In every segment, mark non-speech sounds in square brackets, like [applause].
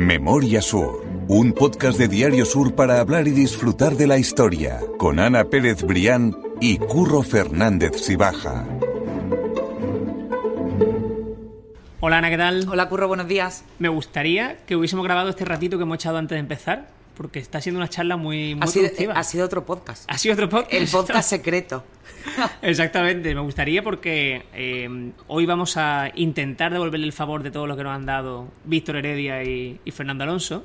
Memoria Sur, un podcast de Diario Sur para hablar y disfrutar de la historia, con Ana Pérez Brián y Curro Fernández Sibaja. Hola Ana, ¿qué tal? Hola Curro, buenos días. Me gustaría que hubiésemos grabado este ratito que hemos echado antes de empezar, porque está siendo una charla muy, muy ha, sido, productiva. ha sido otro podcast. Ha sido otro podcast. El podcast [laughs] secreto. Exactamente, me gustaría porque eh, hoy vamos a intentar devolverle el favor de todo lo que nos han dado Víctor Heredia y, y Fernando Alonso,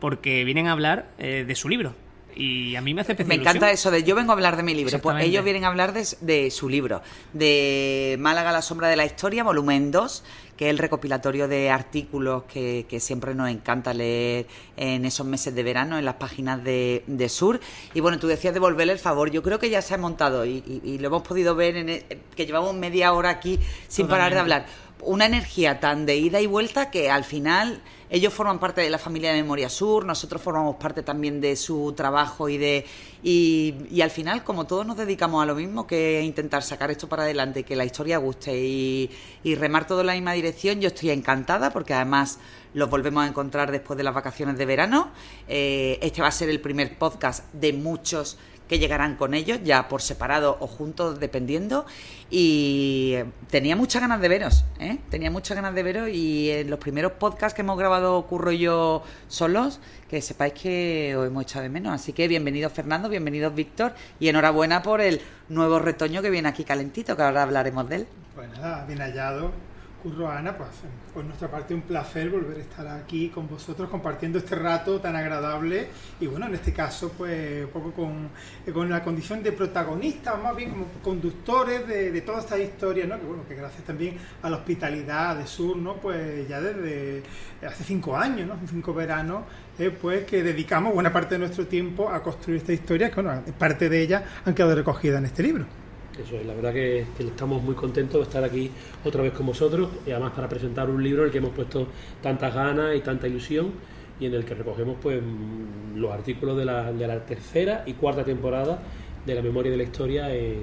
porque vienen a hablar eh, de su libro. Y a mí me hace especial Me encanta eso de yo vengo a hablar de mi libro. Pues ellos vienen a hablar de, de su libro, de Málaga, la sombra de la historia, volumen 2, que es el recopilatorio de artículos que, que siempre nos encanta leer en esos meses de verano, en las páginas de, de Sur. Y bueno, tú decías devolverle el favor. Yo creo que ya se ha montado y, y- y lo hemos podido ver, en el- que llevamos media hora aquí sin parar de hablar. Una energía tan de ida y vuelta que al final ellos forman parte de la familia de Memoria Sur, nosotros formamos parte también de su trabajo y de y, al final como todos nos dedicamos a lo mismo que es intentar sacar esto para adelante, que la historia guste y, y remar todo en la misma dirección, yo estoy encantada porque además los volvemos a encontrar después de las vacaciones de verano. Eh, este va a ser el primer podcast de muchos que llegarán con ellos, ya por separado o juntos, dependiendo. Y tenía muchas ganas de veros, ¿eh? Tenía muchas ganas de veros y en los primeros podcasts que hemos grabado Curro yo solos, que sepáis que os hemos echado de menos. Así que bienvenidos Fernando, bienvenidos Víctor y enhorabuena por el nuevo retoño que viene aquí calentito, que ahora hablaremos de él. Pues nada, bien hallado, Curro Ana, pues por nuestra parte un placer volver a estar aquí con vosotros compartiendo este rato tan agradable y bueno, en este caso pues un poco con, con la condición de protagonistas, más bien como conductores de, de toda esta historia, ¿no? Que bueno, que gracias también a la hospitalidad de Sur, ¿no? Pues ya desde hace cinco años, ¿no? Cinco veranos, eh, pues que dedicamos buena parte de nuestro tiempo a construir esta historia, que bueno, parte de ella han quedado recogidas en este libro. Es, la verdad que, que estamos muy contentos de estar aquí otra vez con vosotros y además para presentar un libro en el que hemos puesto tantas ganas y tanta ilusión y en el que recogemos pues los artículos de la, de la tercera y cuarta temporada de la memoria de la historia en,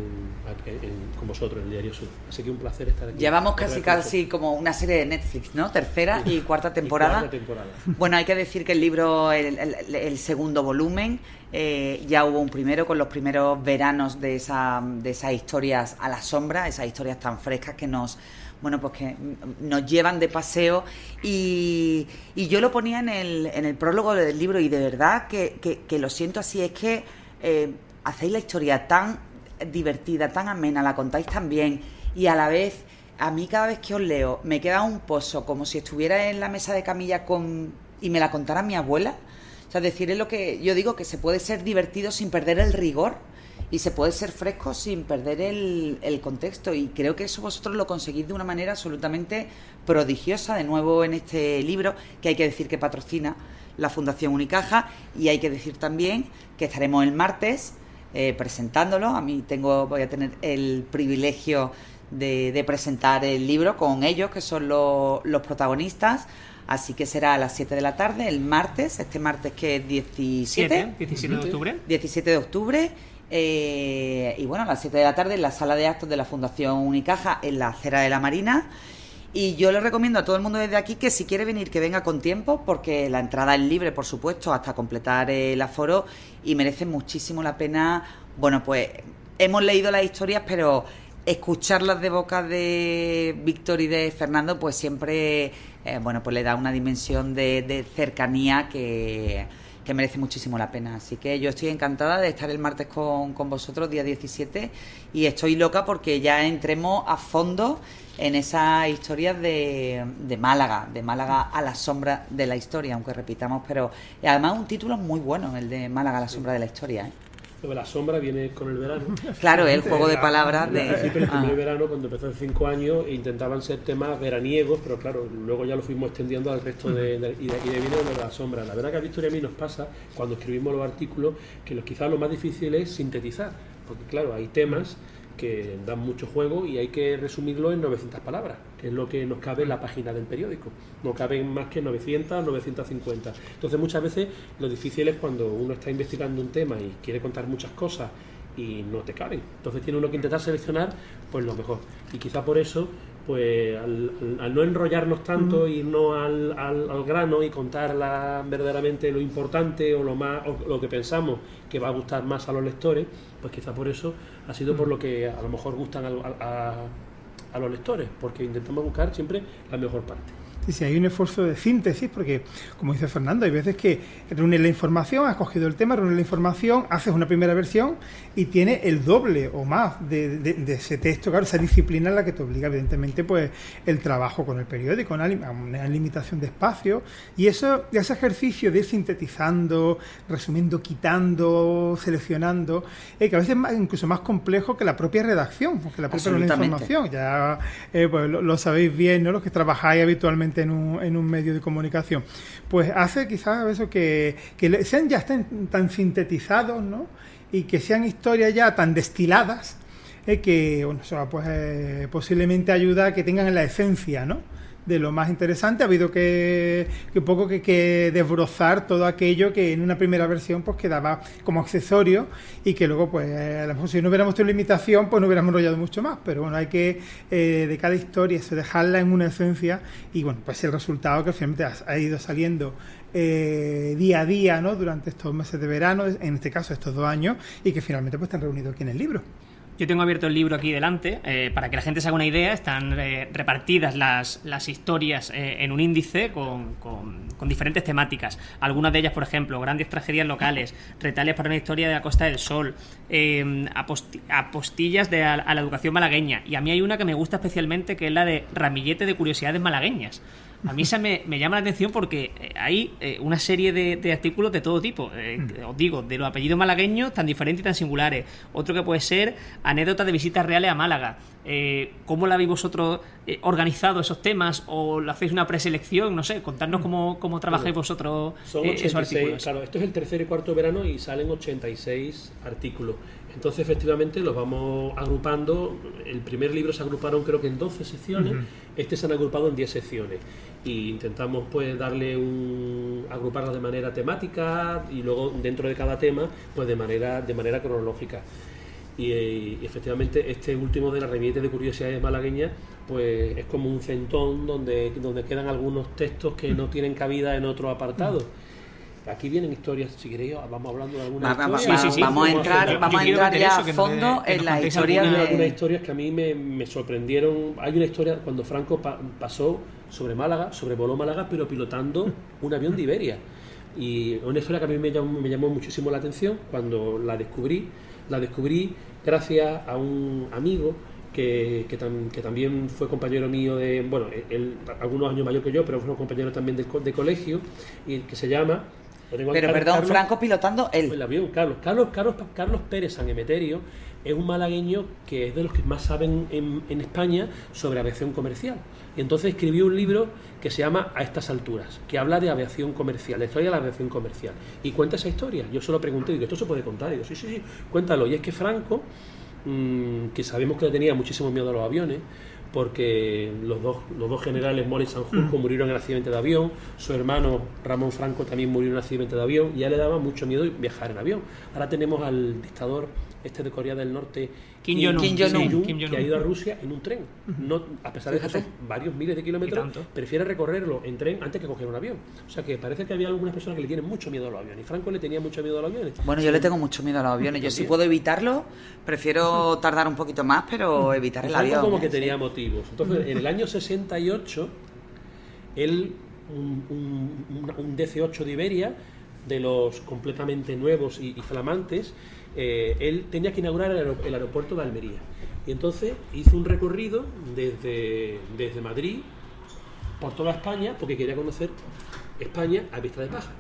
con vosotros en el Diario Sur. Así que un placer estar aquí. Llevamos casi casi como una serie de Netflix, ¿no? Tercera y cuarta. Y temporada. cuarta temporada. Bueno, hay que decir que el libro, el, el- el segundo volumen, eh, ya hubo un primero con los primeros veranos de, esa, de esas historias a la sombra, esas historias tan frescas que nos, bueno, pues que nos llevan de paseo. Y, y yo lo ponía en el, en el prólogo del libro y de verdad que, que- que lo siento así, es que eh, hacéis la historia tan divertida, tan amena, la contáis tan bien y a la vez a mí cada vez que os leo me queda un pozo como si estuviera en la mesa de camilla con y me la contara mi abuela. O sea, decir, es lo que yo digo, que se puede ser divertido sin perder el rigor y se puede ser fresco sin perder el, el contexto. Y creo que eso vosotros lo conseguís de una manera absolutamente prodigiosa, de nuevo en este libro, que hay que decir que patrocina la Fundación Unicaja y hay que decir también que estaremos el martes eh, presentándolo. A mí tengo, voy a tener el privilegio de, de presentar el libro con ellos, que son lo- los protagonistas. Así que será a las 7 de la tarde, el martes, este martes que es 17, Siete, 17 de octubre. 17 de octubre. eh, y bueno, a las 7 de la tarde en la sala de actos de la Fundación Unicaja, en la acera de la Marina. Y yo le recomiendo a todo el mundo desde aquí que si quiere venir, que venga con tiempo, porque la entrada es libre, por supuesto, hasta completar el aforo y merece muchísimo la pena. Bueno, pues hemos leído las historias, pero escucharlas de boca de Víctor y de Fernando, pues siempre, eh, bueno, pues le da una dimensión de, de cercanía que, que merece muchísimo la pena. Así que yo estoy encantada de estar el martes con, con vosotros, día 17, y estoy loca porque ya entremos a fondo en esas historias de, de Málaga, de Málaga a la sombra de la historia, aunque repitamos, pero además un título muy bueno, el de Málaga a la sombra de la historia. ¿eh? Lo de la sombra viene con el verano. Claro, el juego de palabras Al de... principio, el Ah. primer verano, cuando empezó hace cinco años, intentaban ser temas veraniegos, pero claro, luego ya lo fuimos extendiendo al resto de, de- y, de, y de vino de la sombra. La verdad que a Víctor y a mí nos pasa, cuando escribimos los artículos, que lo, quizás lo más difícil es sintetizar, porque claro, hay temas que dan mucho juego y hay que resumirlo en 900 palabras, que es lo que nos cabe en la página del periódico. No caben más que 900, 950. Entonces muchas veces lo difícil es cuando uno está investigando un tema y quiere contar muchas cosas y no te caben. Entonces tiene uno que intentar seleccionar pues lo mejor. Y quizá por eso pues al, no enrollarnos tanto, y irnos al, al, grano y contar verdaderamente lo importante o lo más o lo que pensamos que va a gustar más a los lectores, pues quizá por eso ha sido por lo que a lo mejor gustan a, a los lectores, porque intentamos buscar siempre la mejor parte. Sí, sí, hay un esfuerzo de síntesis, porque, como dice Fernando, hay veces que reúnes la información, has cogido el tema, reúnes la información, haces una primera versión y tiene el doble o más de, ese texto, claro, esa disciplina en la que te obliga, evidentemente, pues el trabajo con el periódico, una, una limitación de espacio, y eso, ese ejercicio de ir sintetizando, resumiendo, quitando, seleccionando, eh, que a veces es incluso más complejo que la propia redacción, que la propia información. Ya eh, pues, lo, lo sabéis bien, ¿no? Los que trabajáis habitualmente en un, en un medio de comunicación. Pues hace quizás eso que, que sean ya estén tan sintetizados, ¿no? Y que sean historias ya tan destiladas, eh, que bueno, pues, eh, posiblemente ayuda a que tengan la esencia, ¿no? de lo más interesante. Ha habido que, que poco que, que, desbrozar todo aquello que en una primera versión pues quedaba como accesorio y que luego pues a lo mejor si no hubiéramos tenido limitación pues no hubiéramos enrollado mucho más. Pero bueno, hay que eh, de cada historia se dejarla en una esencia y bueno, pues el resultado que finalmente ha, ido saliendo eh, día a día ¿no? durante estos meses de verano, en este caso estos dos años, y que finalmente pues están reunidos aquí en el libro. Yo tengo abierto el libro aquí delante eh, para que la gente se haga una idea. Están eh, repartidas las, las historias eh, en un índice con, con, diferentes temáticas. Algunas de ellas, por ejemplo, grandes tragedias locales, retales para una historia de la Costa del Sol, apostillas de a, la educación malagueña. Y a mí hay una que me gusta especialmente, que es la de ramillete de curiosidades malagueñas. A mí esa me, llama la atención porque eh, hay eh, una serie de, artículos de todo tipo. Eh, mm. Os digo, de los apellidos malagueños tan diferentes y tan singulares. Otro que puede ser anécdotas de visitas reales a Málaga. ¿Cómo la habéis vosotros organizado esos temas? ¿O lo hacéis una preselección? No sé, contarnos cómo, cómo trabajáis vosotros Son 86, esos artículos. Claro, esto es el tercer y cuarto verano y salen 86 artículos. Entonces, efectivamente, los vamos agrupando. El primer libro se agruparon creo que en 12 secciones, este se han agrupado en 10 secciones. Y intentamos pues darle un agruparlas de manera temática y luego dentro de cada tema pues de manera de manera cronológica. Y, efectivamente este último de la revista de curiosidades malagueñas pues es como un centón donde donde quedan algunos textos que no tienen cabida en otro apartado Aquí vienen historias, si queréis, vamos hablando de algunas historias. Vamos a entrar, vamos a entrar ya a fondo en las historias. Hay algunas historias que a mí me, me, sorprendieron. Hay una historia cuando Franco pasó sobre Málaga, sobrevoló Málaga, pero pilotando [laughs] un avión de Iberia. Y una historia que a mí me llamó, me llamó muchísimo la atención cuando la descubrí. La descubrí gracias a un amigo que, que, también fue compañero mío de, bueno, él algunos años mayor que yo, pero fue un compañero también de, de colegio, y que se llama pero perdón, Franco pilotando él. El avión, Carlos. Carlos, Carlos, Carlos Pérez San Emeterio es un malagueño que es de los que más saben en, en, España sobre aviación comercial. Y entonces escribió un libro que se llama A estas alturas, que habla de aviación comercial, la historia de la aviación comercial. Y cuenta esa historia. Yo solo pregunté, digo, ¿esto se puede contar? Y digo, sí, sí, sí, cuéntalo. Y es que Franco, mmm, que sabemos que le tenía muchísimo miedo a los aviones, porque los dos, los dos generales Mori y Sanjurjo mm. murieron en el accidente de avión, su hermano Ramón Franco también murió en accidente de avión, y ya le daba mucho miedo viajar en avión. Ahora tenemos al dictador este de Corea del Norte, Kim Jong-un, que ha ido a Rusia en un tren. no, a pesar de que son varios miles de kilómetros, prefiere recorrerlo en tren antes que coger un avión. O sea que parece que había algunas personas que le tienen mucho miedo a los aviones. Y Franco le tenía mucho miedo a los aviones. Bueno, yo le tengo mucho miedo a los aviones. Yo si puedo evitarlo, prefiero tardar un poquito más, pero evitar el avión. como que tenía motivos. Entonces, en el año 68, él, un, un, un DC-8 de Iberia, de los completamente nuevos y flamantes, eh, él tenía que inaugurar el, aeropuerto de Almería. Y entonces hizo un recorrido desde, desde Madrid por toda España porque quería conocer España a vista de paja.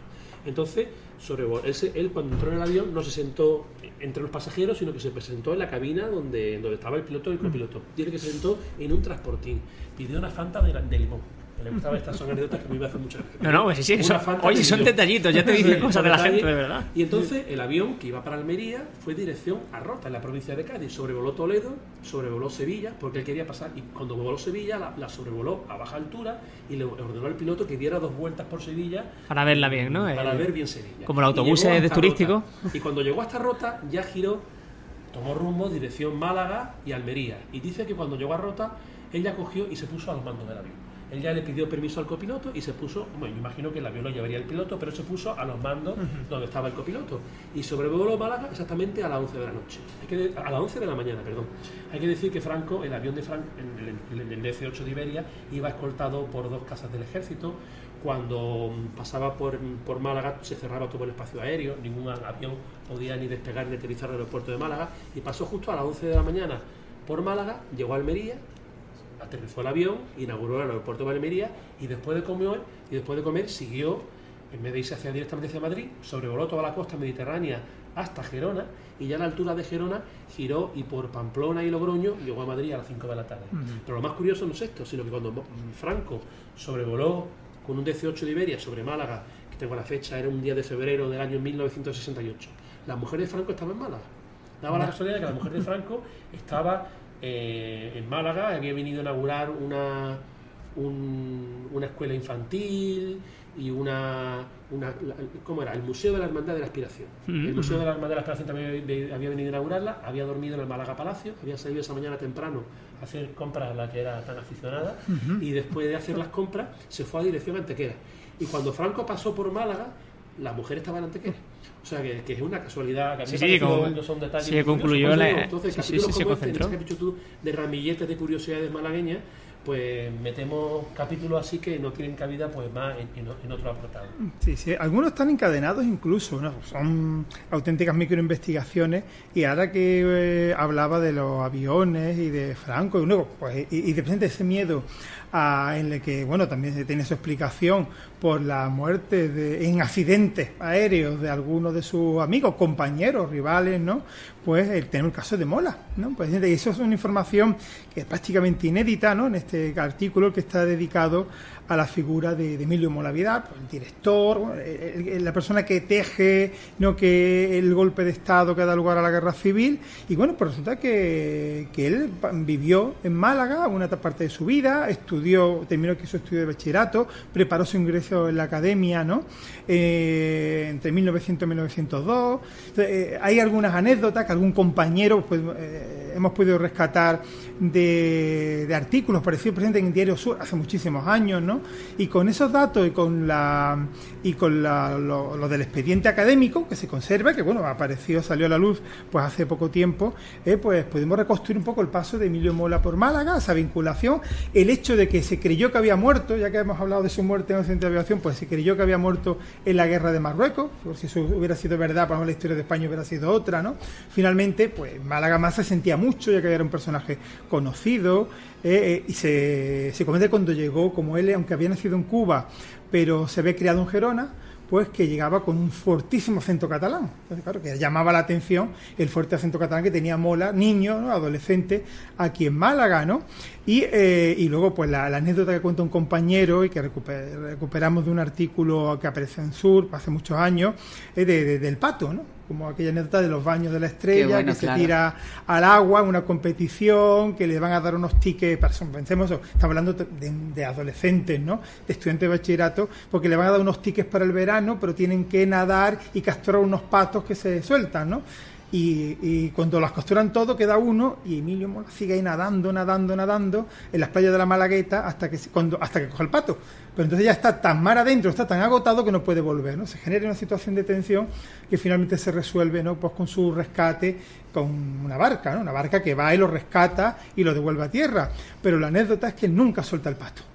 Entonces, sobre, él, él, cuando entró en el avión no se sentó entre los pasajeros, sino que se presentó en la cabina donde, donde estaba el piloto y el copiloto. Tiene que se sentó en un transportín. Pidió una fanta de, de limón le gustaba estas son anécdotas que a mí me hacen mucha No, no, pues sí, sí. oye, son detallitos, ya te dicen cosas de la gente, de verdad. Y entonces el avión que iba para Almería fue dirección a Rota, en la provincia de Cádiz. Sobrevoló Toledo, sobrevoló Sevilla, porque él quería pasar. Y cuando voló Sevilla, la, sobrevoló a baja altura y le ordenó al piloto que diera dos vueltas por Sevilla. Para verla bien, ¿no? Para ver bien Sevilla. Como el autobús es de turístico. Y cuando llegó hasta Rota, ya giró, tomó rumbo dirección Málaga y Almería. Y dice que cuando llegó a Rota Él ya cogió y se puso a los mandos del avión. Él ya le pidió permiso al copiloto y se puso, bueno, yo imagino que el avión lo llevaría el piloto, pero se puso a los mandos donde estaba el copiloto. Y sobrevoló Málaga exactamente a las 11 de la noche. Hay que, a las 11 de la mañana, perdón. Hay que decir que Franco, el avión de Franco, el, el, el DC-8 de Iberia, iba escoltado por dos casas del ejército. Cuando pasaba por, por Málaga se cerraba todo el espacio aéreo, ningún avión podía ni despegar ni aterrizar en el aeropuerto de Málaga. Y pasó justo a las 11 de la mañana por Málaga, llegó a Almería, aterrizó el avión, inauguró el aeropuerto de Almería y después de comer, y después de comer siguió, en vez de irse hacia, directamente hacia Madrid, sobrevoló toda la costa mediterránea hasta Gerona y ya a la altura de Gerona giró y por Pamplona y Logroño llegó a Madrid a las 5 de la tarde. Uh -huh. Pero lo más curioso no es esto, sino que cuando Franco sobrevoló con un 18 de Iberia sobre Málaga, que tengo la fecha, era un día de febrero del año 1968, la mujer de Franco estaba en Málaga. Daba la casualidad de que la mujer de Franco estaba eh, en Málaga, había venido a inaugurar una, un, una escuela infantil y una, una la, ¿cómo era? El Museo de la Hermandad de la Aspiración. -huh. El Museo de la Hermandad de la Aspiración también había venido a inaugurarla, había dormido en el Málaga Palacio, había salido esa mañana temprano a hacer compras a la que era tan aficionada uh -huh. y después de hacer las compras se fue a dirección Antequera. Y cuando Franco pasó por Málaga, la mujer estaba en Antequera. O sea, que, que, es una casualidad. Que a mí sí, sí, como, son detalles. Sí, concluyó la. Entonces, sí, sí, sí, se concentró. Este, que has dicho tú de ramilletes de curiosidades malagueñas, pues metemos capítulos así que no tienen cabida pues más en, en, en otro apartado. Sí, sí, algunos están encadenados incluso, ¿no? son auténticas microinvestigaciones y ahora que eh, hablaba de los aviones y de Franco y luego pues y, y de presente ese miedo a, en el que bueno también tiene su explicación por la muerte de, en accidentes aéreos de algunos de sus amigos, compañeros, rivales, ¿no? Pues el tener el caso de Mola, ¿no? Pues eso es una información que es prácticamente inédita, ¿no? En este artículo que está dedicado a la figura de, de Emilio Mola Vidal, pues, el director, el, la persona que teje no que el golpe de Estado que da lugar a la guerra civil. Y bueno, pues resulta que, que él vivió en Málaga una parte de su vida, estudió, terminó aquí su estudio de bachillerato, preparó su ingreso en la academia, ¿no? Eh, entre 1900 y 1902. Entonces, eh, hay algunas anécdotas que algún compañero pues, eh, hemos podido rescatar de, artículos parecidos presentes en Diario Sur hace muchísimos años, ¿no? Y con esos datos y con la y con la, lo, del expediente académico que se conserva, que bueno, apareció, salió a la luz pues hace poco tiempo, eh, pues podemos reconstruir un poco el paso de Emilio Mola por Málaga, esa vinculación, el hecho de que se creyó que había muerto, ya que hemos hablado de su muerte en el accidente de aviación, pues se creyó que había muerto en la guerra de Marruecos, por si eso hubiera sido verdad, para la historia de España hubiera sido otra, ¿no? Finalmente, pues Málaga más se sentía mucho, ya que era un personaje conocido, eh, eh, y se, se comenta cuando llegó, como él, aunque había nacido en Cuba, pero se había criado en Gerona, pues que llegaba con un fortísimo acento catalán. Claro, que llamaba la atención el fuerte acento catalán que tenía Mola, niño, ¿no? adolescente, aquí en Málaga, ¿no? Y, eh, y luego, pues la, anécdota que cuenta un compañero y que recuper, recuperamos de un artículo que apareció en Sur hace muchos años, de, del pato, ¿no? Como aquella anécdota de los baños de la estrella, bueno, que claro. se tira al agua, una competición, que le van a dar unos tickets, pensemos, estamos hablando de, de, adolescentes, ¿no? De estudiantes de bachillerato, porque le van a dar unos tickets para el verano, pero tienen que nadar y capturar unos patos que se sueltan, ¿no? Y, cuando las capturan todo queda uno y Emilio Mola sigue ahí nadando, nadando, nadando en las playas de la Malagueta hasta que cuando hasta que coge el pato. Pero entonces ya está tan mar adentro, está tan agotado que no puede volver, ¿no? Se genera una situación de tensión que finalmente se resuelve, ¿no? Pues con su rescate con una barca, ¿no? Una barca que va y lo rescata y lo devuelve a tierra. Pero la anécdota es que nunca suelta el pato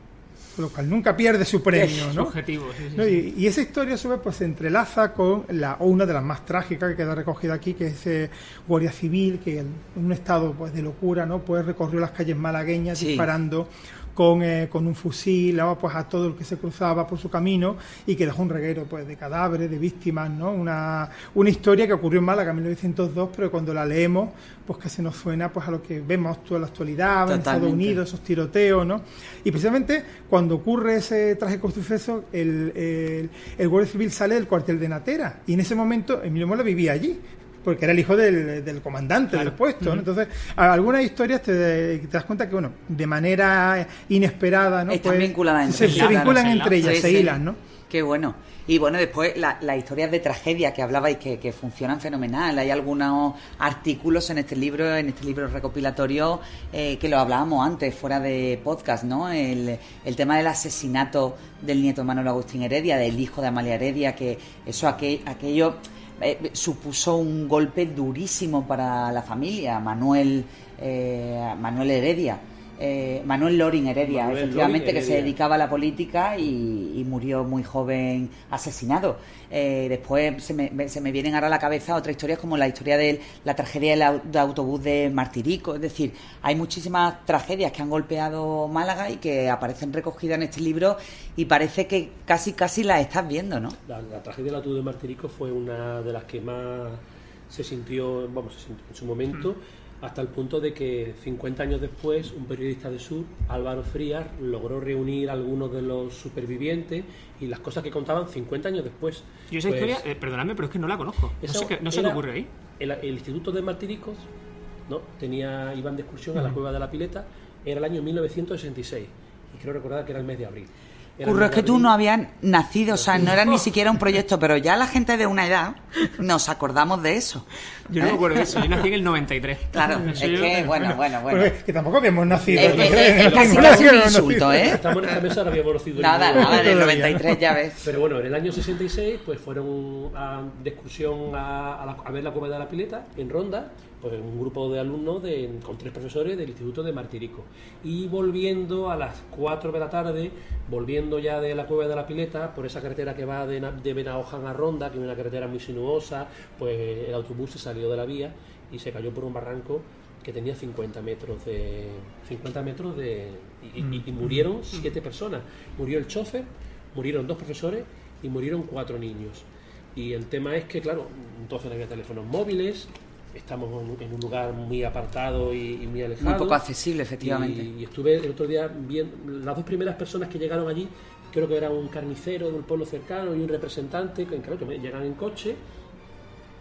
lo cual nunca pierde su premio, es ¿no? Objetivo, sí, sí, ¿no? Y, y, esa historia a su vez pues se entrelaza con la o una de las más trágicas que queda recogida aquí, que es eh, Guardia Civil, que en un estado pues de locura, ¿no? Pues recorrió las calles malagueñas sí. disparando con, eh, con un fusil pues a todo el que se cruzaba por su camino y que dejó un reguero pues de cadáveres, de víctimas, ¿no? Una, una historia que ocurrió en Málaga en 1902, pero cuando la leemos pues que se nos suena pues a lo que vemos toda la actualidad, en Estados Unidos, esos tiroteos, ¿no? Y precisamente cuando ocurre ese trágico suceso, el, el, el Guardia Civil sale del cuartel de Natera y en ese momento Emilio Mola vivía allí porque era el hijo del, del comandante del puesto. ¿no? Entonces, algunas historias te, te das cuenta que, bueno, de manera inesperada, ¿no? Están Pues, vinculadas se, entre se ellas. vinculan Claro, entre ellas, Sí, se sí. hilan, ¿no? Qué bueno. Y bueno, después la- las historias de tragedia que hablabais que, que funcionan fenomenal. Hay algunos artículos en este libro, en este libro recopilatorio, eh, que lo hablábamos antes, fuera de podcast, ¿no? El, el tema del asesinato del nieto de Manuel Agustín Heredia, del hijo de Amalia Heredia, que eso aquel- aquello eh, supuso un golpe durísimo para la familia, Manuel, eh, Manuel Heredia. Eh, Manuel Loring Heredia, Manuel efectivamente, Loring que se dedicaba a la política y, y murió muy joven asesinado. Eh, después se me, se me vienen ahora a la cabeza otras historias como la historia de la tragedia del au- de autobús de Martirico. Es decir, hay muchísimas tragedias que han golpeado Málaga y que aparecen recogidas en este libro y parece que casi casi las estás viendo, ¿no? La, la tragedia del autobús de Martirico fue una de las que más se sintió, vamos, se sintió en su momento, hasta el punto de que 50 años después, un periodista de Sur, Álvaro Frías, logró reunir a algunos de los supervivientes y las cosas que contaban 50 años después. Yo esa Pues, historia, eh, perdonadme, pero es que no la conozco. No sé qué, no sé qué era ocurre ahí. El, el Instituto de Martiricos, ¿no? Tenía, iban de excursión a la cueva de la Pileta, era el año 1966, y creo recordar que era el mes de abril. El Curro, es que tú no habías nacido, o sea, no era ni siquiera un proyecto, pero ya la gente de una edad nos acordamos de eso. Yo no ¿eh? me acuerdo de eso. Yo nací en el 93. Claro, es que, bueno, bueno, bueno. Pues que tampoco habíamos nacido. Eh, eh, eh, En es casi casi un insulto, nacido. ¿eh? Estamos en esta mesa, no habíamos conocido Nada, nada, del Todavía. 93 ya ves. Pero bueno, en el año 66 pues fueron a- de excursión a, a la- a ver la cueva de la pileta en Ronda, pues un grupo de alumnos de- con tres profesores del Instituto de Martirico. Y volviendo a las 4 de la tarde, volviendo ya de la cueva de la pileta, por esa carretera que va de, de a Ronda, que es una carretera muy sinuosa, pues el autobús se salió de la vía y se cayó por un barranco que tenía 50 metros de 50 metros de y, y- y murieron siete personas. Murió el chofer murieron dos profesores y murieron cuatro niños. Y el tema es que claro entonces no había teléfonos móviles estamos en, un lugar muy apartado y, y muy alejado Muy poco accesible, efectivamente. y, y estuve el otro día viendo las dos primeras personas que llegaron allí creo que era un carnicero de un pueblo cercano y un representante que claro que llegan en coche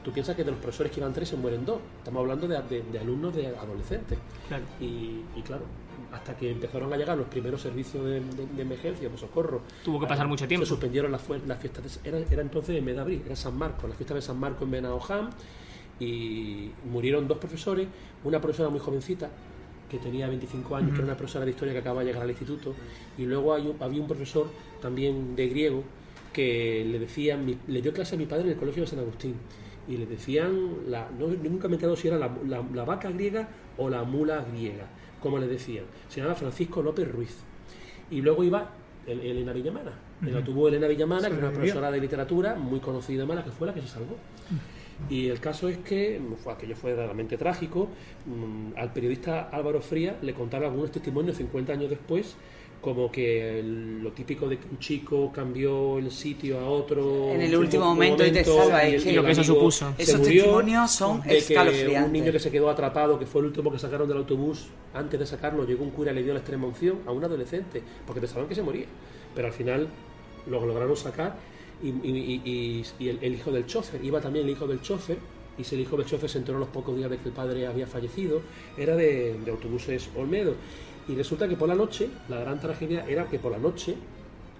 Tú piensas que de los profesores que iban tres se mueren dos. Estamos hablando de, de- de alumnos de adolescentes. Claro. Y, y claro, hasta que empezaron a llegar los primeros servicios de, de- de emergencia, de socorro. Tuvo que pasar eh, mucho tiempo. Se suspendieron las, fiestas. de- era, era entonces en mes de abril, era San Marcos, la fiesta de San Marcos en Benaojam. Y murieron dos profesores, una profesora muy jovencita que tenía 25 años, que era una profesora de historia que acaba de llegar al instituto, y luego hay un- había un profesor también de griego que le decía, mi- le dio clase a mi padre en el colegio de San Agustín, y le decían, la, no, nunca me he quedado si era la, la- la vaca griega o la mula griega, como le decían. Se llama Francisco López Ruiz. Y luego iba el- Elena Villamana. El autobús Elena Villamana, que era una profesora de literatura muy conocida en Málaga, que fue la que se salvó. Y el caso es que aquello fue realmente trágico. Mm, Al periodista Álvaro Frías le contaron algunos testimonios 50 años después, como que lo típico de que un chico cambió el sitio a otro En el último un momento y te salva, y el- Lo que eso supuso. Esos testimonios son de que escalofriantes. Un niño que se quedó atrapado, que fue el último que sacaron del autobús, antes de sacarlo, llegó un cura y le dio la extrema unción a un adolescente, porque pensaban que se moría. Pero al final lo lograron sacar y, el, hijo del chofer, iba también el hijo del chofer, y si el hijo del chofer se enteró los pocos días de que el padre había fallecido, era de, autobuses Olmedo. Y resulta que por la noche, la gran tragedia era que por la noche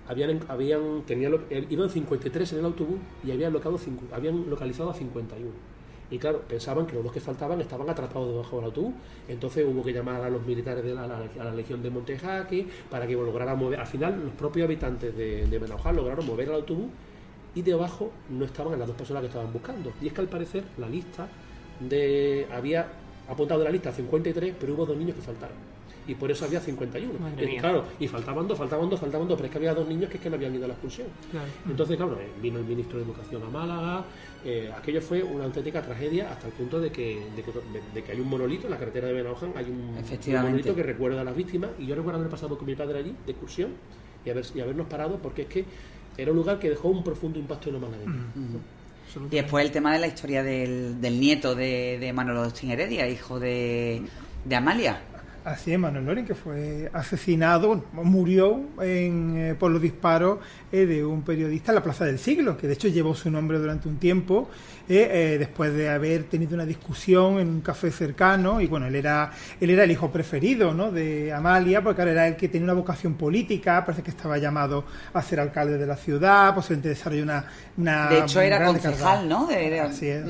habían, habían tenían, eh, iban 53 en el autobús y habían, locado, habían localizado a 51. Y claro, pensaban que los dos que faltaban estaban atrapados debajo del autobús. Entonces hubo que llamar a los militares de la, a la, Legión de Montejaque para que lograran mover. Al final, los propios habitantes de, de lograron mover el autobús y debajo no estaban las dos personas que estaban buscando. Y es que al parecer la lista de había apuntado de la lista 53, pero hubo dos niños que faltaron. Y por eso había 51. Madre Y claro, y faltaban dos, faltaban dos, faltaban dos, pero es que había dos niños que es que no habían ido a la excursión. Claro. Entonces, claro, eh, vino el ministro de Educación a Málaga, eh, aquello fue una auténtica tragedia hasta el punto de que, de que, de- de que hay un monolito en la carretera de Benaoján, hay un, monolito que recuerda a las víctimas, y yo recuerdo haber pasado con mi padre allí, de excursión, y, haber, y habernos parado, porque es que era un lugar que dejó un profundo impacto en los malagueños. Y después el tema de la historia del, del nieto de, de Manolo Agustín Heredia, hijo de, de Amalia. Así es, Manuel Loring, que fue asesinado, murió en, eh, por los disparos eh, de un periodista en la Plaza del Siglo, que de hecho llevó su nombre durante un tiempo, eh, después de haber tenido una discusión en un café cercano, y bueno, él era, él era el hijo preferido ¿no? de Amalia, porque era el que tenía una vocación política, parece que estaba llamado a ser alcalde de la ciudad, posiblemente desarrolló una, una... de hecho era concejal, ¿no? Así es.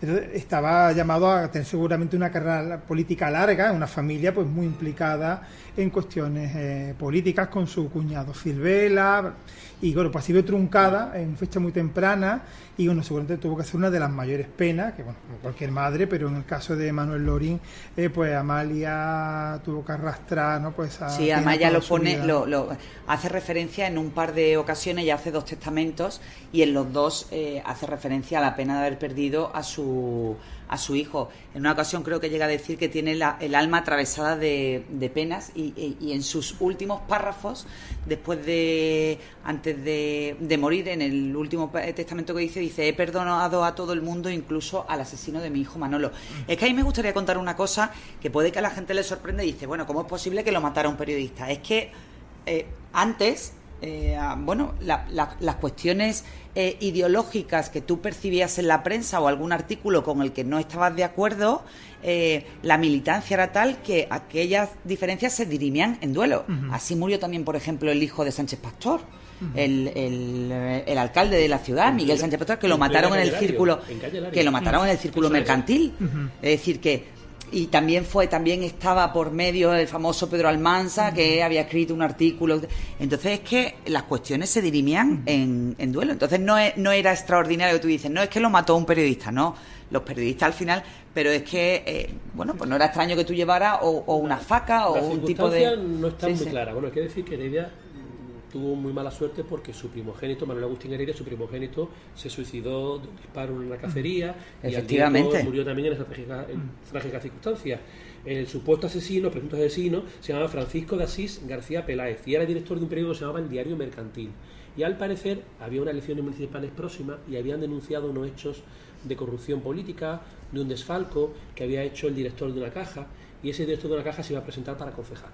Entonces, estaba llamado a tener seguramente una carrera política larga, una familia pues muy implicada en cuestiones eh, políticas con su cuñado Silvela y bueno, pues ha sido truncada en fecha muy temprana y bueno, seguramente tuvo que ser una de las mayores penas, que bueno, cualquier madre, pero en el caso de Manuel Lorín, eh, pues Amalia tuvo que arrastrar, ¿no? Pues a Sí, Amalia lo pone, lo, lo, hace referencia en un par de ocasiones, y hace dos testamentos y en los dos eh, hace referencia a la pena de haber perdido a su a su hijo. En una ocasión creo que llega a decir que tiene el alma atravesada de, penas y, en sus últimos párrafos, después de, antes de, morir, en el último testamento que dice, dice, he perdonado a todo el mundo, incluso al asesino de mi hijo Manolo. Es que a mí me gustaría contar una cosa que puede que a la gente le sorprenda y dice, bueno, ¿cómo es posible que lo matara un periodista? Es que eh, antes eh, bueno, las cuestiones eh, ideológicas que tú percibías en la prensa o algún artículo con el que no estabas de acuerdo, eh, la militancia era tal que aquellas diferencias se dirimían en duelo. Así murió también, por ejemplo, el hijo de Sánchez Pastor. el, el, alcalde de la ciudad, Miguel Sánchez Pastor, que lo mataron en el círculo, que lo mataron en el círculo mercantil. Es decir, que y también fue también estaba por medio el famoso Pedro Almanza que había escrito un artículo. Entonces es que las cuestiones se dirimían en, en duelo. Entonces no, no era extraordinario que tú dices no es que lo mató un periodista no. Los periodistas al final pero es que eh, bueno pues no era extraño que tú llevaras o, una faca o un tipo de no está muy clara bueno hay que decir que Heredia tuvo muy mala suerte porque su primogénito, Manuel Agustín Heredia, su primogénito, se suicidó de un disparo en una cacería y murió también en esas trágicas circunstancias. El supuesto asesino, presunto asesino, se llamaba Francisco de Asís García Peláez y era director de un periódico que se llamaba El Diario Mercantil. Y al parecer había unas elecciones municipales próximas y habían denunciado unos hechos de corrupción política, de un desfalco que había hecho el director de una caja y ese director de una caja se iba a presentar para concejal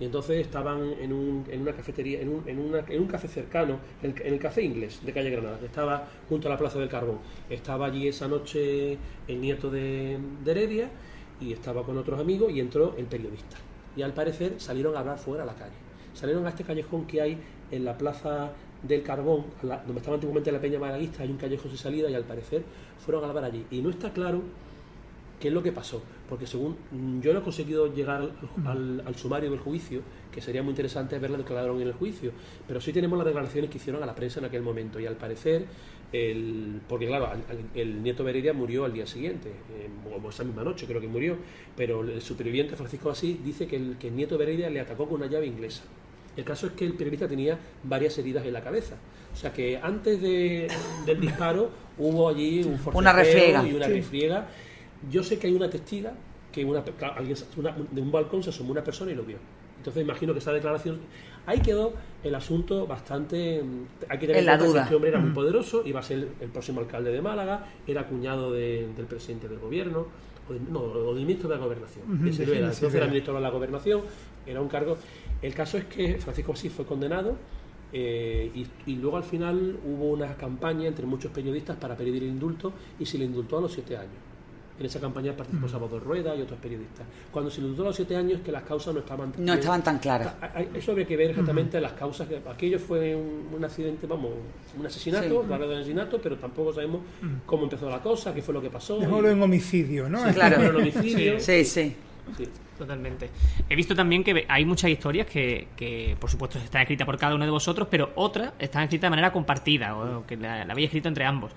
y entonces estaban en, un, en una cafetería, en un, en, una, en un café cercano, en, el Café Inglés de Calle Granada, que estaba junto a la Plaza del Carbón. Estaba allí esa noche el nieto de, Heredia y estaba con otros amigos y entró el periodista. Y al parecer salieron a hablar fuera a la calle. Salieron a este callejón que hay en la Plaza del Carbón, donde estaba antiguamente la Peña Malaguista, hay un callejón sin salida y al parecer fueron a hablar allí. Y no está claro qué es lo que pasó, porque según mm, yo no he conseguido llegar al, sumario del juicio, que sería muy interesante ver declararon en el juicio, pero sí tenemos las declaraciones que hicieron a la prensa en aquel momento. Y al parecer, el, porque claro, el, nieto Beredia murió al día siguiente, o esa misma noche creo que murió, pero el superviviente Francisco Asís dice que el, que el nieto Beredia le atacó con una llave inglesa. El caso es que el periodista tenía varias heridas en la cabeza. O sea que antes de, del disparo hubo allí un una refriega. y una refriega yo sé que hay una testiga que una, alguien, de un balcón se asomó una persona y lo vio. Entonces imagino que esa declaración. Ahí quedó el asunto bastante. Hay que tener en la duda. Que este hombre era muy poderoso, iba a ser el próximo alcalde de Málaga, era cuñado del presidente del gobierno, o, no, o del ministro de la gobernación. entonces era ministro de la gobernación, era un cargo. El caso es que Francisco Asís fue condenado. Eh, y, y, luego al final hubo una campaña entre muchos periodistas para pedir el indulto y se le indultó a los siete años. En esa campaña participó mm. Salvador Rueda y otros periodistas. Cuando se indultó a los siete años que las causas no estaban no estaban tan claras. Eso habría que ver exactamente las causas. Que, aquello fue un, accidente, vamos, un asesinato, sí. de asesinato, pero tampoco sabemos cómo empezó la cosa, qué fue lo que pasó. Dejémoslo en homicidio, ¿no? claro, en homicidio. sí. sí. Totalmente. He visto también que hay muchas historias que, que, por supuesto, están escritas por cada uno de vosotros, pero otras están escritas de manera compartida, o que la, la habéis escrito entre ambos.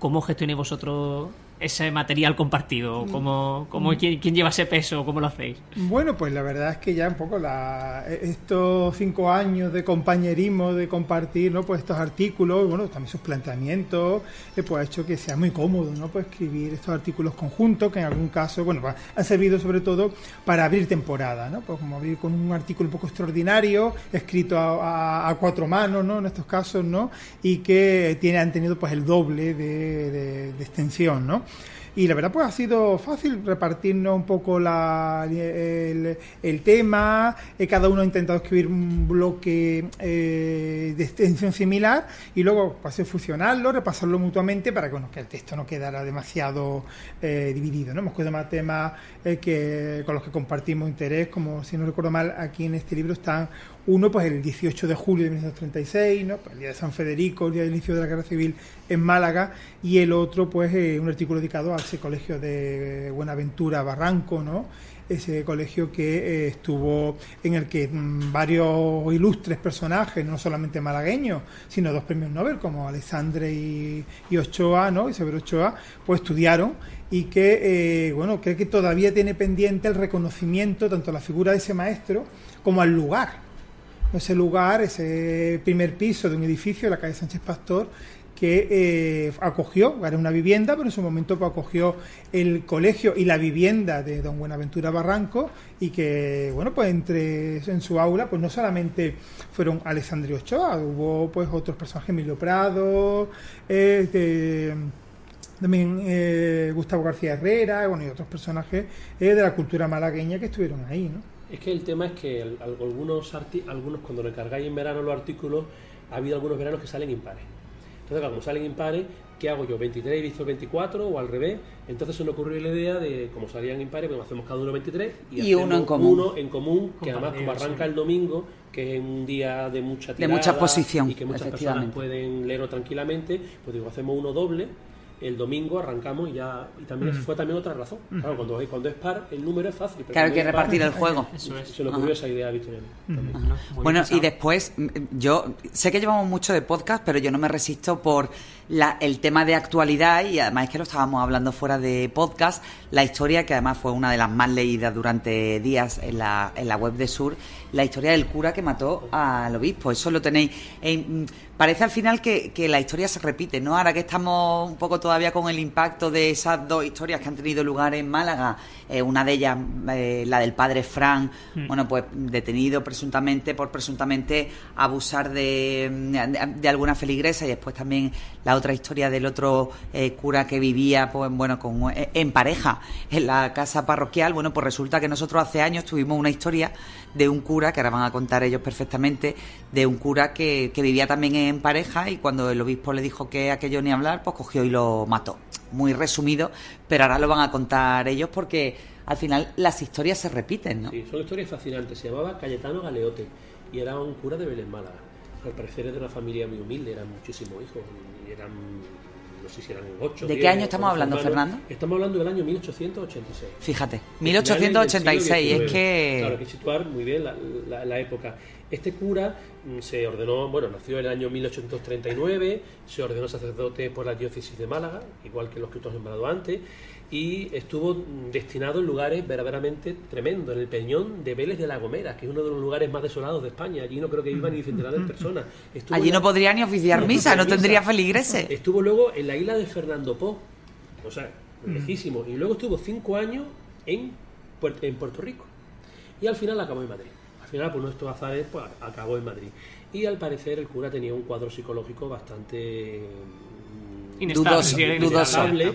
¿Cómo gestionáis vosotros ese material compartido? ¿Cómo, cómo, mm. quién, lleva ese peso? ¿Cómo lo hacéis? Bueno, pues la verdad es que ya un poco la, estos cinco años de compañerismo, de compartir ¿no? pues estos artículos, bueno, también sus planteamientos, eh, pues ha hecho que sea muy cómodo ¿no? pues escribir estos artículos conjuntos, que en algún caso bueno, han servido sobre todo para abrir temporada, ¿no? pues como abrir con un artículo un poco extraordinario, escrito a, cuatro manos ¿no? en estos casos, ¿no? y que tiene, han tenido pues el doble de, de, de extensión. ¿no? Y la verdad, pues ha sido fácil repartirnos un poco la, el, tema. Eh, cada uno ha intentado escribir un bloque eh, de extensión similar y luego pues, fusionarlo, repasarlo mutuamente para que, bueno, el texto no quedara demasiado eh, dividido. ¿no? Hemos cogido más temas que, con los que compartimos interés, como si no recuerdo mal, aquí en este libro están uno, pues el 18 de julio de 1936, ¿no? Pues, el día de San Federico, el día del inicio de la guerra civil en Málaga, y el otro, pues eh, un artículo dedicado a ese colegio de Buenaventura Barranco, ¿no? Ese colegio que eh, estuvo en el que mm, varios ilustres personajes, no solamente malagueños, sino dos premios Nobel, como Alexandre y, Ochoa, ¿no? Isabel Ochoa, pues estudiaron y que, eh, bueno, creo que todavía tiene pendiente el reconocimiento tanto a la figura de ese maestro como al lugar ese lugar, ese primer piso de un edificio, la calle Sánchez Pastor, que eh, acogió, era una vivienda, pero en su momento acogió el colegio y la vivienda de don Buenaventura Barranco y que, bueno, pues entre en su aula, pues no solamente fueron Alessandro Ochoa, hubo pues otros personajes, Emilio Prado, eh, también eh, Gustavo García Herrera, bueno, y otros personajes de la cultura malagueña que estuvieron ahí, ¿no? Es que el tema es que algunos, algunos cuando le cargáis en verano los artículos, ha habido algunos veranos que salen impares. Entonces, como salen impares, ¿qué hago yo? ¿23 y visto 24 o al revés? Entonces se me ocurrió la idea de, como salían impares, pues hacemos cada uno 23 y, uno en común. Uno en común, que además como arranca el domingo, que es un día de mucha tirada, de mucha exposición y que muchas personas pueden leerlo tranquilamente, pues digo, hacemos uno doble el domingo arrancamos y ya y también fue también otra razón. Claro cuando, cuando es par el número es fácil claro hay que repartir el [laughs] juego. Se le ocurrió esa idea a bueno y después yo sé que llevamos mucho de podcast pero yo no me resisto por la, el tema de actualidad y además es que lo estábamos hablando fuera de podcast la historia que además fue una de las más leídas durante días en la, en la web de Sur la historia del cura que mató al obispo. Eso lo tenéis en, parece al final que, la historia se repite, ¿no? Ahora que estamos un poco todavía con el impacto de esas dos historias que han tenido lugar en Málaga, eh, una de ellas, eh, la del padre Fran, hmm. bueno, pues detenido presuntamente por presuntamente abusar de, de, alguna feligresa y después también la otra historia del otro eh, cura que vivía, pues bueno, con, en pareja en la casa parroquial, bueno, pues resulta que nosotros hace años tuvimos una historia de un cura, que ahora van a contar ellos perfectamente, de un cura que, que vivía también en pareja y cuando el obispo le dijo que aquello ni hablar, pues cogió y lo mató. Muy resumido, pero ahora lo van a contar ellos porque al final las historias se repiten, ¿no? Sí, son historias fascinantes. Se llamaba Cayetano Galeote y era un cura de Belén Málaga. Al parecer es de una familia muy humilde, eran muchísimos hijos, y eran no sé si eran ocho. ¿De qué año estamos hablando, Fernando? Estamos hablando del año 1886. Fíjate, 1886, es que... Claro, hay que situar muy bien la, la época. Este cura mm, se ordenó, bueno, nació en el año 1839, se ordenó sacerdote por la diócesis de Málaga, igual que los que hemos nombrado antes, y estuvo destinado en lugares verdaderamente tremendos, en el Peñón de Vélez de la Gomera, que es uno de los lugares más desolados de España. Allí no creo que vivan ni centenares de personas. Allí no podría ni oficiar misa, no tendría feligreses. Estuvo luego en la isla de Fernando Po, o sea, lejísimo, y luego estuvo cinco años en, en Puerto Rico. Y al final acabó en Madrid final, por nuestros azares, pues acabó en Madrid. Y al parecer el cura tenía un cuadro psicológico bastante mm, inestable.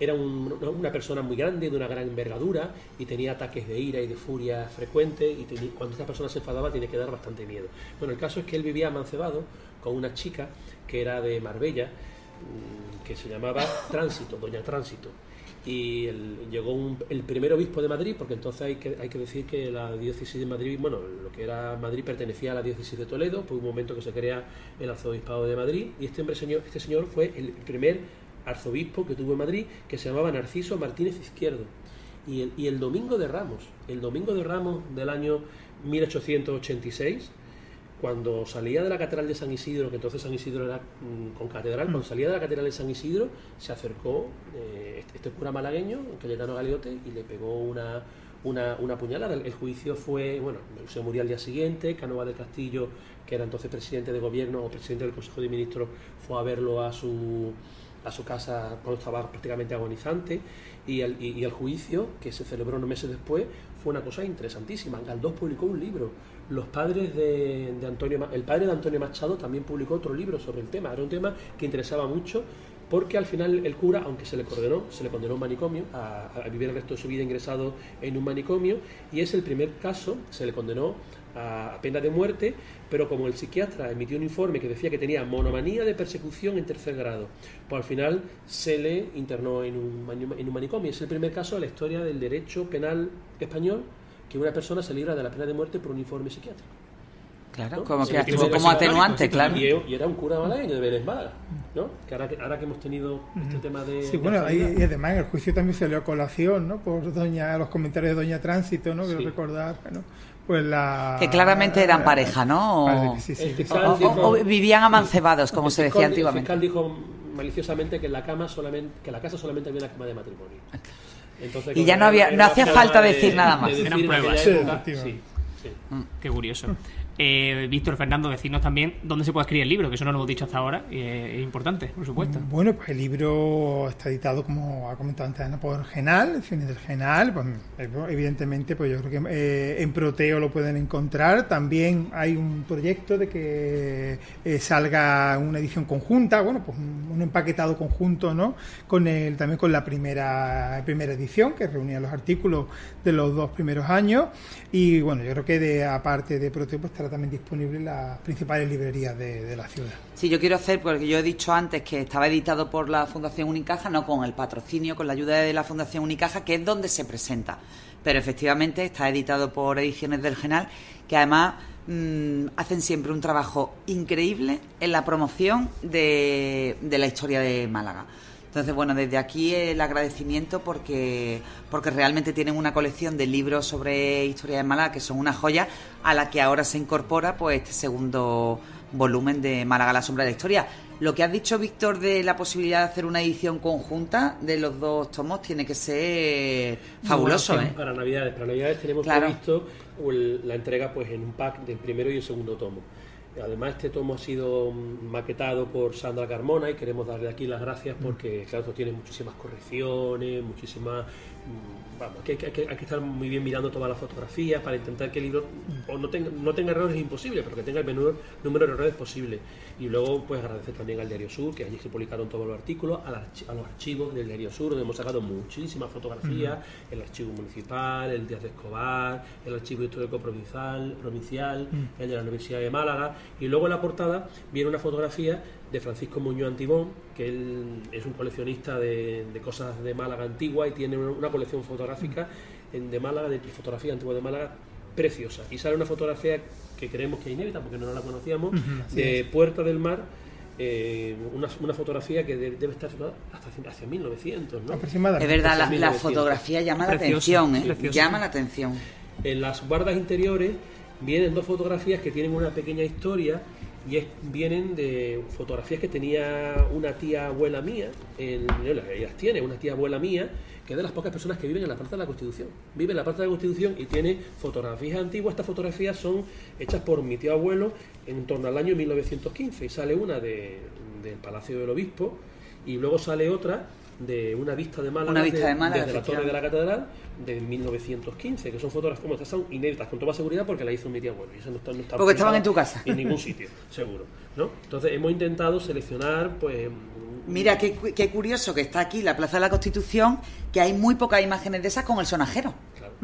Era una persona muy grande, de una gran envergadura, y tenía ataques de ira y de furia frecuentes, y cuando esta persona se enfadaba tiene que dar bastante miedo. Bueno, el caso es que él vivía amancebado con una chica que era de Marbella, mm, que se llamaba Tránsito, Doña Tránsito y llegó el primer obispo de Madrid, porque entonces hay que, hay que decir que la diócesis de Madrid, bueno, lo que era Madrid pertenecía a la diócesis de Toledo, fue un momento que se crea el arzobispado de Madrid, y este hombre señor, este señor fue el primer arzobispo que tuvo en Madrid, que se llamaba Narciso Martínez Izquierdo. Y el, y el domingo de Ramos, el domingo de Ramos del año 1886, cuando salía de la catedral de San Isidro, que entonces San Isidro era mm, con catedral, cuando salía de la catedral de San Isidro, se acercó eh, este, este cura malagueño, Cayetano Galeote, y le pegó una, una, una, puñalada. El juicio fue, bueno, se murió al día siguiente, Canova del Castillo, que era entonces presidente de gobierno o presidente del Consejo de Ministros, fue a verlo a su, a su casa cuando estaba prácticamente agonizante, y el, y el juicio, que se celebró unos meses después, fue una cosa interesantísima. Galdós publicó un libro los padres de, Antonio, el padre de Antonio Machado también publicó otro libro sobre el tema. Era un tema que interesaba mucho porque al final el cura, aunque se le condenó, se le condenó a un manicomio, a, a vivir el resto de su vida ingresado en un manicomio, y es el primer caso, se le condenó a pena de muerte, pero como el psiquiatra emitió un informe que decía que tenía monomanía de persecución en tercer grado, pues al final se le internó en un, en un manicomio. Es el primer caso de la historia del derecho penal español que una persona se libra de la pena de muerte por un informe psiquiátrico. Claro, ¿no? como que actuó como atenuante, claro. Y, y era un cura malagueño de Vélez Málaga, ¿no? Que ahora, que ahora que hemos tenido este tema de... Sí, de bueno, ahí- y además en el juicio también salió a colación, ¿no? Por doña, los comentarios de Doña Tránsito, ¿no? Quiero Sí. recordar, ¿no? Pues la... Que claramente eran pareja, ¿no? Sí, sí. El O, dijo- vivían amancebados, como el se decía El antiguamente. fiscal dijo maliciosamente que en la cama solamente, que en la casa solamente había una cama de matrimonio. Entonces, Y ya no había- no hacía falta de- decir nada más. de decir Eran pruebas. Sí, época, sí, sí. Qué curioso. Eh, Víctor Fernando, decirnos también dónde se puede escribir el libro, que eso no lo hemos dicho hasta ahora es, importante, por supuesto. Bueno, pues el libro está editado, como ha comentado antes Ana, por Genal, del Genal. Pues, evidentemente, pues yo creo que eh, en Proteo lo pueden encontrar. También hay un proyecto de que eh, salga una edición conjunta, bueno, pues un, un empaquetado conjunto, ¿no? Con el, también con la primera, primera edición, que reunía los artículos de los dos primeros años. Y bueno, yo creo que de, aparte de Proteo, pues estará también disponible en las principales librerías de, la ciudad. Sí, yo quiero hacer, porque yo he dicho antes que estaba editado por la Fundación Unicaja, no con el patrocinio, con la ayuda de la Fundación Unicaja, que es donde se presenta. Pero efectivamente está editado por Ediciones del Genal, que además mm, hacen siempre un trabajo increíble en la promoción de la historia de Málaga. Entonces, bueno, desde aquí el agradecimiento porque, porque realmente tienen una colección de libros sobre historia de Málaga que son una joya a la que ahora se incorpora pues este segundo volumen de Málaga la sombra de la historia. Lo que has dicho, Víctor, de la posibilidad de hacer una edición conjunta de los dos tomos tiene que ser fabuloso, ¿eh? Para Navidades, para Navidades tenemos Claro. previsto la entrega pues en un pack del primero y el segundo tomo. Además, este tomo ha sido mm, maquetado por Sandra Carmona y queremos darle aquí las gracias porque, claro, tiene muchísimas correcciones, muchísimas. Vamos, que hay, que, hay que- hay que estar muy bien mirando todas las fotografías para intentar que el libro o no tenga, no tenga errores es imposible, pero que tenga el menor número de errores posible. Y luego, pues agradecer también al Diario Sur, que allí se publicaron todos los artículos, a los archivos del Diario Sur, donde hemos sacado muchísimas fotografías, el archivo municipal, el Díaz de Escobar, el archivo histórico provincial, provincial el de la Universidad de Málaga, y luego en la portada viene una fotografía de Francisco Muñoz Antibón, que él es un coleccionista de, de cosas de Málaga antigua y tiene una, colección fotográfica en- de Málaga, de fotografía antigua de Málaga, preciosa. Y sale una fotografía que creemos que es inédita porque no la conocíamos, de Puerta del Mar, eh, una, una fotografía que de- debe estar situada hasta hacia 1900, ¿no? Es verdad, la, la 1900. fotografía llama la Preciosa, atención, ¿eh? preciosa. Llama la atención. En las guardas interiores vienen dos fotografías que tienen una pequeña historia y es- vienen de fotografías que tenía una tía abuela mía, en, ellas tiene una tía abuela mía, que es de las pocas personas que viven en la Plaza de la Constitución. Vive en la Plaza de la Constitución y tiene fotografías antiguas. Estas fotografías son hechas por mi tío abuelo en torno al año 1915 y sale una de, del Palacio del Obispo y luego sale otra de una vista de Málaga, Una vista de Málaga, desde la Torre de la Catedral de 1915, que son fotografías como estas son inéditas con toda seguridad porque la hizo mi tío abuelo. Y eso no está, no está Porque estaban publicado en tu casa. En ningún sitio, [laughs] seguro. ¿no? Entonces hemos intentado seleccionar, pues. Mira, qué, cu- qué curioso que está aquí la Plaza de la Constitución, que hay muy pocas imágenes de esas con el sonajero. Claro.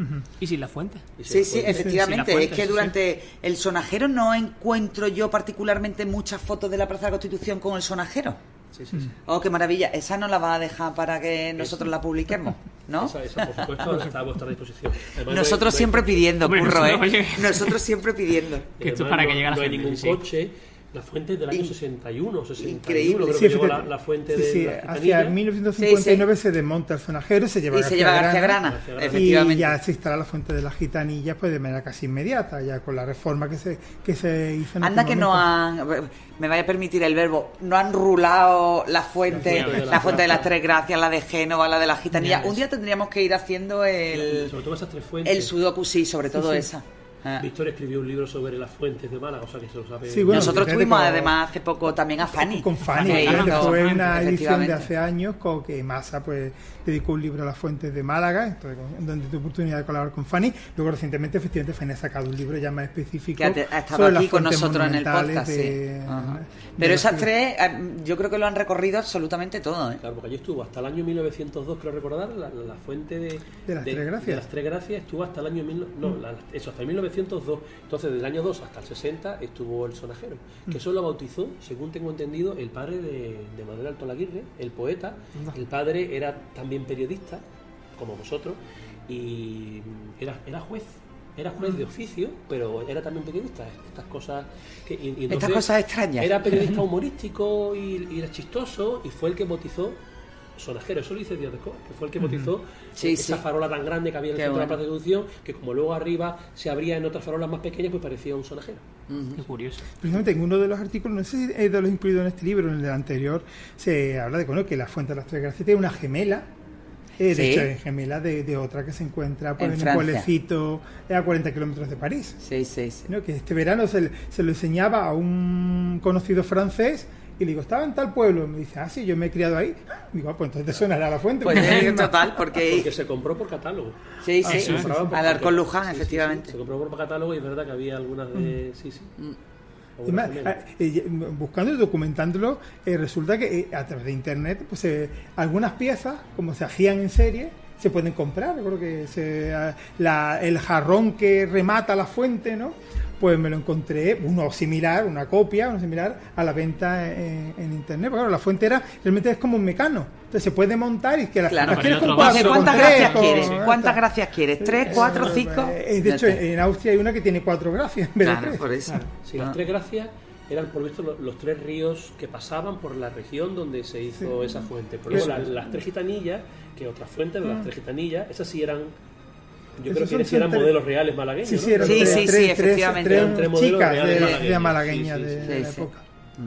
Y sin la fuente. Sí, sí, efectivamente. Fuente, es que sí, durante el sonajero no encuentro yo particularmente muchas fotos de la Plaza de la Constitución con el sonajero. Sí, sí, sí. Oh, qué maravilla. Esa no la va a dejar para que nosotros la publiquemos, ¿no? Esa, esa, por supuesto, está a vuestra disposición. Además, no hay- Nosotros no hay- siempre pidiendo, Hombre, curro, ¿eh? nosotros, oye. Nosotros siempre pidiendo. Que esto es para no- que llegue a la No hay gente, ningún sí. coche. La fuente del año In- 61, 61. Increíble. Creo Sí, que llegó la, fuente Sí, de sí, la hacia gitanilla. 1959 se desmonta el sonajero, se lleva Y a se lleva a García Grana, Grana, García Grana. efectivamente. Y ya se instala la fuente de las gitanillas pues de manera casi inmediata, ya con la reforma que se, que se hizo en Anda aquel que no han, me vaya a permitir el verbo, no han rulado la fuente, La fuente de la la fuente de las tres gracias, la de Génova, la de la gitanilla. Ya Un día tendríamos que ir haciendo el, Sobre todo esas tres fuentes. el sudoku, sí, sobre todo sí. esa. Ah. Víctor escribió un libro sobre las fuentes de Málaga, o sea que se lo sabe. Sí, bueno, Nosotros tuvimos como- además hace poco también a Fanny. Con Fanny, Que que hizo- fue una edición de hace años con que Massa pues dedicó un libro a las fuentes de Málaga, entonces, donde tuve oportunidad de colaborar con Fanny. Luego recientemente efectivamente Fanny ha sacado un libro ya más específico que ha, ha estado sobre las aquí con nosotros en el podcast. sí. de- de Pero esas tres, eh, yo creo que lo han recorrido absolutamente todo. ¿eh? Claro, porque allí estuvo hasta el año 1902, creo recordar, la, la- la fuente de, De las Tres Gracias. de las Tres Gracias estuvo hasta el año mil- no, la- eso, hasta el 1902. Entonces, del año 2 hasta el 60 estuvo el sonajero, que eso lo bautizó, según tengo entendido, el padre de, de Manuel Alto Laguirre, el poeta. El padre era también periodista, como vosotros, y era, era juez. Era juez de oficio, pero era también periodista. Estas cosas que, y- y Estas cosas extrañas. Era periodista [laughs] humorístico y, y era chistoso y fue el que bautizó Sonajero, eso lo dice Díaz de Cor, que fue el que bautizó Sí, esa sí. farola tan grande que había en el Qué centro de la bueno. Plaza de Constitución, que como luego arriba se abría en otras farolas más pequeñas, pues parecía un sonajero. Qué curioso. Precisamente en uno de los artículos, no sé si es de los incluidos en este libro, en el del anterior, se habla de bueno, que la Fuente de las Tres Gracias tiene una gemela. eh, de Sí. hecho, es gemela de, de otra que se encuentra pues, En en, un Francia. pueblecito eh, a 40 kilómetros de París. Sí, sí, sí. ¿no? que este verano se, se lo enseñaba a un conocido francés y le digo, estaba en tal pueblo. Me dice, ah, sí, yo me he criado ahí. Digo, ah, pues entonces te sonará la fuente. Pues sí, es total, porque... Porque se compró por catálogo. Sí, Ah, sí, se compraban por- Alarcón Luján, sí, sí, sí, efectivamente. se compró por catálogo y es verdad que había algunas de. Sí, sí. Mm. Y más, ah, eh, buscando y documentándolo, eh, resulta que eh, a través de internet, pues eh, algunas piezas, como se hacían en serie, se pueden comprar. Yo creo que se, ah, la- el jarrón que remata la fuente, ¿no? Pues me lo encontré, uno similar, una copia, uno similar a la venta en, en internet. Porque claro, la fuente era, realmente es como un mecano. Entonces se puede montar y que la, Claro, las pero quieres con cuatro, con ¿Cuántas tres, gracias con- quieres? ¿Cuántas gracias quieres? ¿Tres, cuatro, cinco? Eh, de hecho, en Austria hay una que tiene cuatro gracias en vez de Claro, tres. por eso. Sí, las Ah. tres gracias eran por visto lo- los, tres ríos que pasaban por la región donde se hizo esa fuente. Por luego Eso las, es. las tres gitanillas, que otra fuente, las tres gitanillas, esas sí eran. Yo creo que eran tres- modelos reales malagueños. Sí, sí, eran Sí, tres, sí, tres, sí, tres- efectivamente. Eran chicas reales de, malagueña sí, sí, de, la época.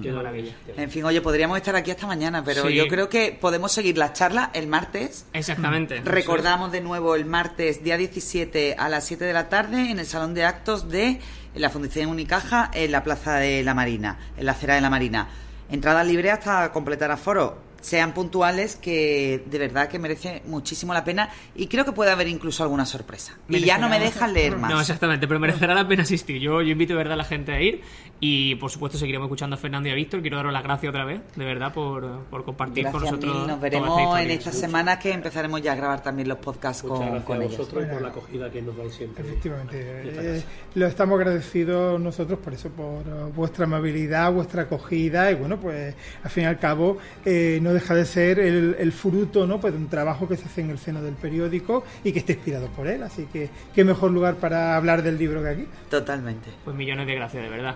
Qué maravilla. En fin, oye, podríamos estar aquí hasta mañana, pero Sí. yo creo que podemos seguir la charla el martes. Exactamente. Recordamos de nuevo el martes, día 17 a las 7 de la tarde, en el Salón de Actos de la Fundación Unicaja, en la Plaza de la Marina, en la acera de la Marina. Entrada libre hasta completar aforo. Sean puntuales, que de verdad que merece muchísimo la pena y creo que puede haber incluso alguna sorpresa. Y ya no me dejan leer más. No, exactamente, pero merecerá la pena asistir. Yo, yo invito de verdad a la gente a ir y por supuesto seguiremos escuchando a Fernando y a Víctor. Quiero daros las gracias otra vez, de verdad, por, por compartir Gracias con nosotros. Nos toda esta veremos en estas semanas que empezaremos ya a grabar también los podcasts Muchas con, con a ellos. vosotros y por la acogida que nos dais siempre. Efectivamente. Eh, lo estamos agradecidos nosotros por eso, por vuestra amabilidad, vuestra acogida y bueno, pues al fin y al cabo eh, no deja de ser el, el fruto ¿no? pues, de un trabajo que se hace en el seno del periódico y que está inspirado por él. Así que qué mejor lugar para hablar del libro que aquí. Totalmente. Pues millones de gracias, de verdad.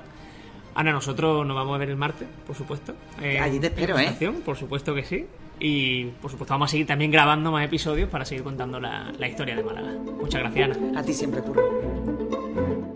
Ana, nosotros nos vamos a ver el martes, por supuesto. Eh, Allí te espero, ¿eh? Por supuesto que sí. Y por supuesto vamos a seguir también grabando más episodios para seguir contando la, la historia de Málaga. Muchas gracias, Ana. A ti siempre, Curro.